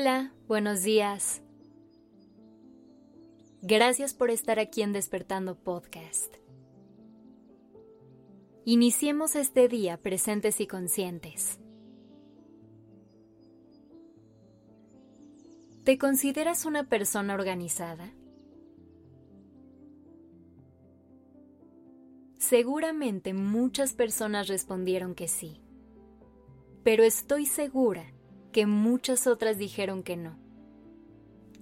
Hola, buenos días. Gracias por estar aquí en Despertando Podcast. Iniciemos este día presentes y conscientes. ¿Te consideras una persona organizada? Seguramente muchas personas respondieron que sí, pero estoy segura que muchas otras dijeron que no.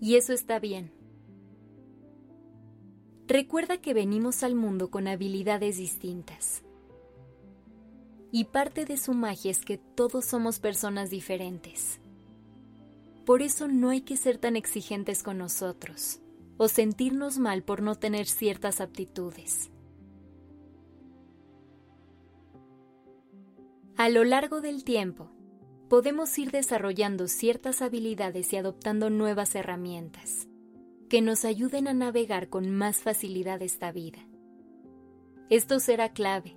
Y eso está bien. Recuerda que venimos al mundo con habilidades distintas. Y parte de su magia es que todos somos personas diferentes. Por eso no hay que ser tan exigentes con nosotros o sentirnos mal por no tener ciertas aptitudes. A lo largo del tiempo, podemos ir desarrollando ciertas habilidades y adoptando nuevas herramientas que nos ayuden a navegar con más facilidad esta vida. Esto será clave,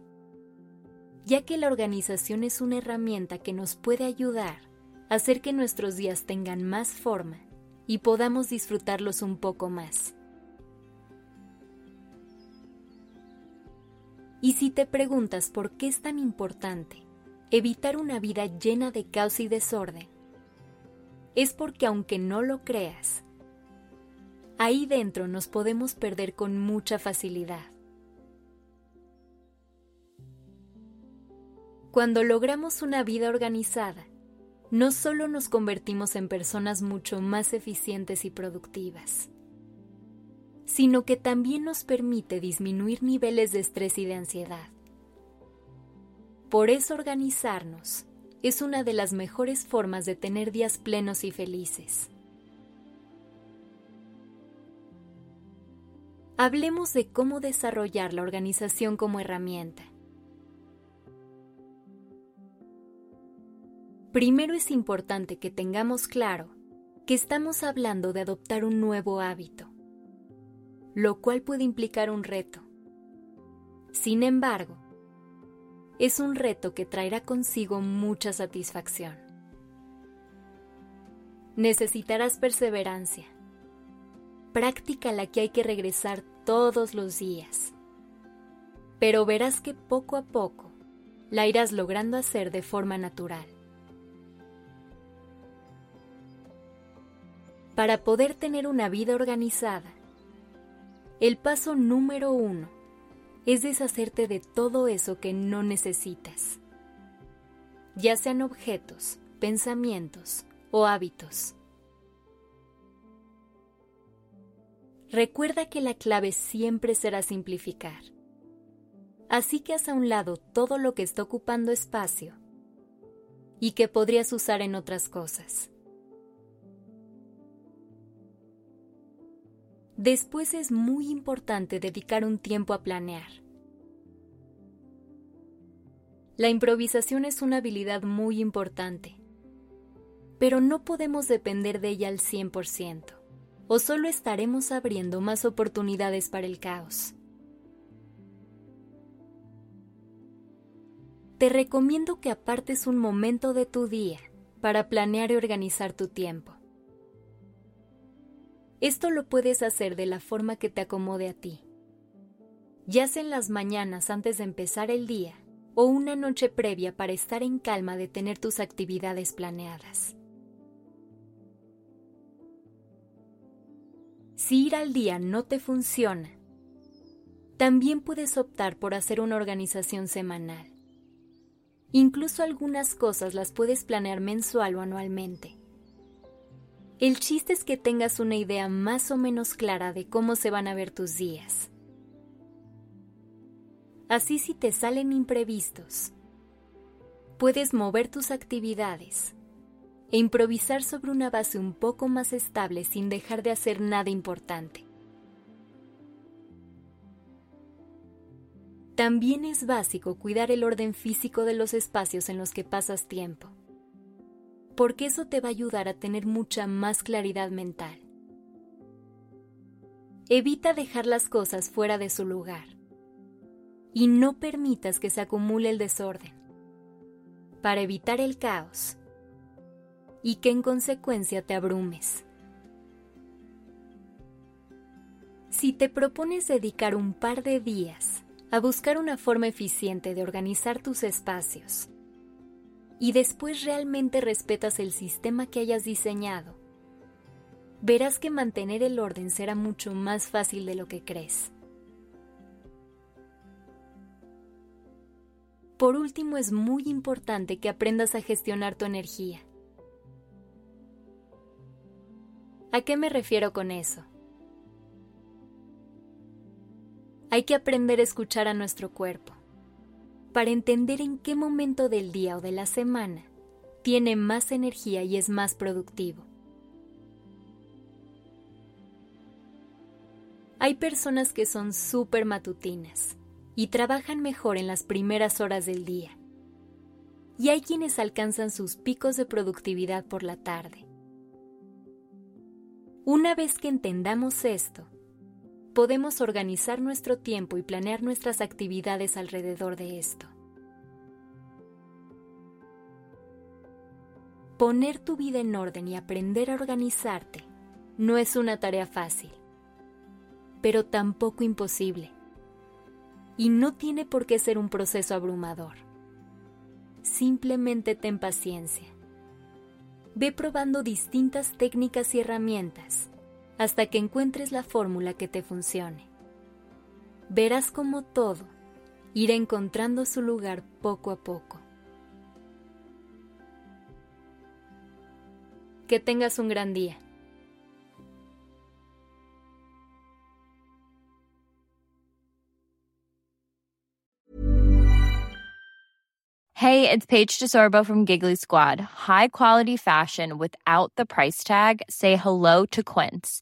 ya que la organización es una herramienta que nos puede ayudar a hacer que nuestros días tengan más forma y podamos disfrutarlos un poco más. Y si te preguntas por qué es tan importante evitar una vida llena de caos y desorden, es porque aunque no lo creas, ahí dentro nos podemos perder con mucha facilidad. Cuando logramos una vida organizada, no solo nos convertimos en personas mucho más eficientes y productivas, sino que también nos permite disminuir niveles de estrés y de ansiedad. Por eso organizarnos es una de las mejores formas de tener días plenos y felices. Hablemos de cómo desarrollar la organización como herramienta. Primero es importante que tengamos claro que estamos hablando de adoptar un nuevo hábito, lo cual puede implicar un reto. Sin embargo, es un reto que traerá consigo mucha satisfacción. Necesitarás perseverancia, práctica la que hay que regresar todos los días, pero verás que poco a poco la irás logrando hacer de forma natural. Para poder tener una vida organizada, el paso número uno es deshacerte de todo eso que no necesitas, ya sean objetos, pensamientos o hábitos. Recuerda que la clave siempre será simplificar. Así que haz a un lado todo lo que está ocupando espacio y que podrías usar en otras cosas. Después es muy importante dedicar un tiempo a planear. La improvisación es una habilidad muy importante, pero no podemos depender de ella al 100%, o solo estaremos abriendo más oportunidades para el caos. Te recomiendo que apartes un momento de tu día para planear y organizar tu tiempo. Esto lo puedes hacer de la forma que te acomode a ti. Ya sea en las mañanas antes de empezar el día o una noche previa para estar en calma de tener tus actividades planeadas. Si ir al día no te funciona, también puedes optar por hacer una organización semanal. Incluso algunas cosas las puedes planear mensual o anualmente. El chiste es que tengas una idea más o menos clara de cómo se van a ver tus días. Así si te salen imprevistos, puedes mover tus actividades e improvisar sobre una base un poco más estable sin dejar de hacer nada importante. También es básico cuidar el orden físico de los espacios en los que pasas tiempo porque eso te va a ayudar a tener mucha más claridad mental. Evita dejar las cosas fuera de su lugar y no permitas que se acumule el desorden. Para evitar el caos, y que en consecuencia te abrumes. Si te propones dedicar un par de días a buscar una forma eficiente de organizar tus espacios y después realmente respetas el sistema que hayas diseñado, verás que mantener el orden será mucho más fácil de lo que crees. Por último, es muy importante que aprendas a gestionar tu energía. ¿A qué me refiero con eso? Hay que aprender a escuchar a nuestro cuerpo para entender en qué momento del día o de la semana tiene más energía y es más productivo. Hay personas que son súper matutinas y trabajan mejor en las primeras horas del día. Y hay quienes alcanzan sus picos de productividad por la tarde. Una vez que entendamos esto, podemos organizar nuestro tiempo y planear nuestras actividades alrededor de esto. Poner tu vida en orden y aprender a organizarte no es una tarea fácil, pero tampoco imposible y no tiene por qué ser un proceso abrumador. Simplemente ten paciencia. Ve probando distintas técnicas y herramientas hasta que encuentres la fórmula que te funcione. Verás como todo irá encontrando su lugar poco a poco. Que tengas un gran día. Hey, it's Paige DeSorbo from Giggly Squad. High quality fashion without the price tag. Say hello to Quince.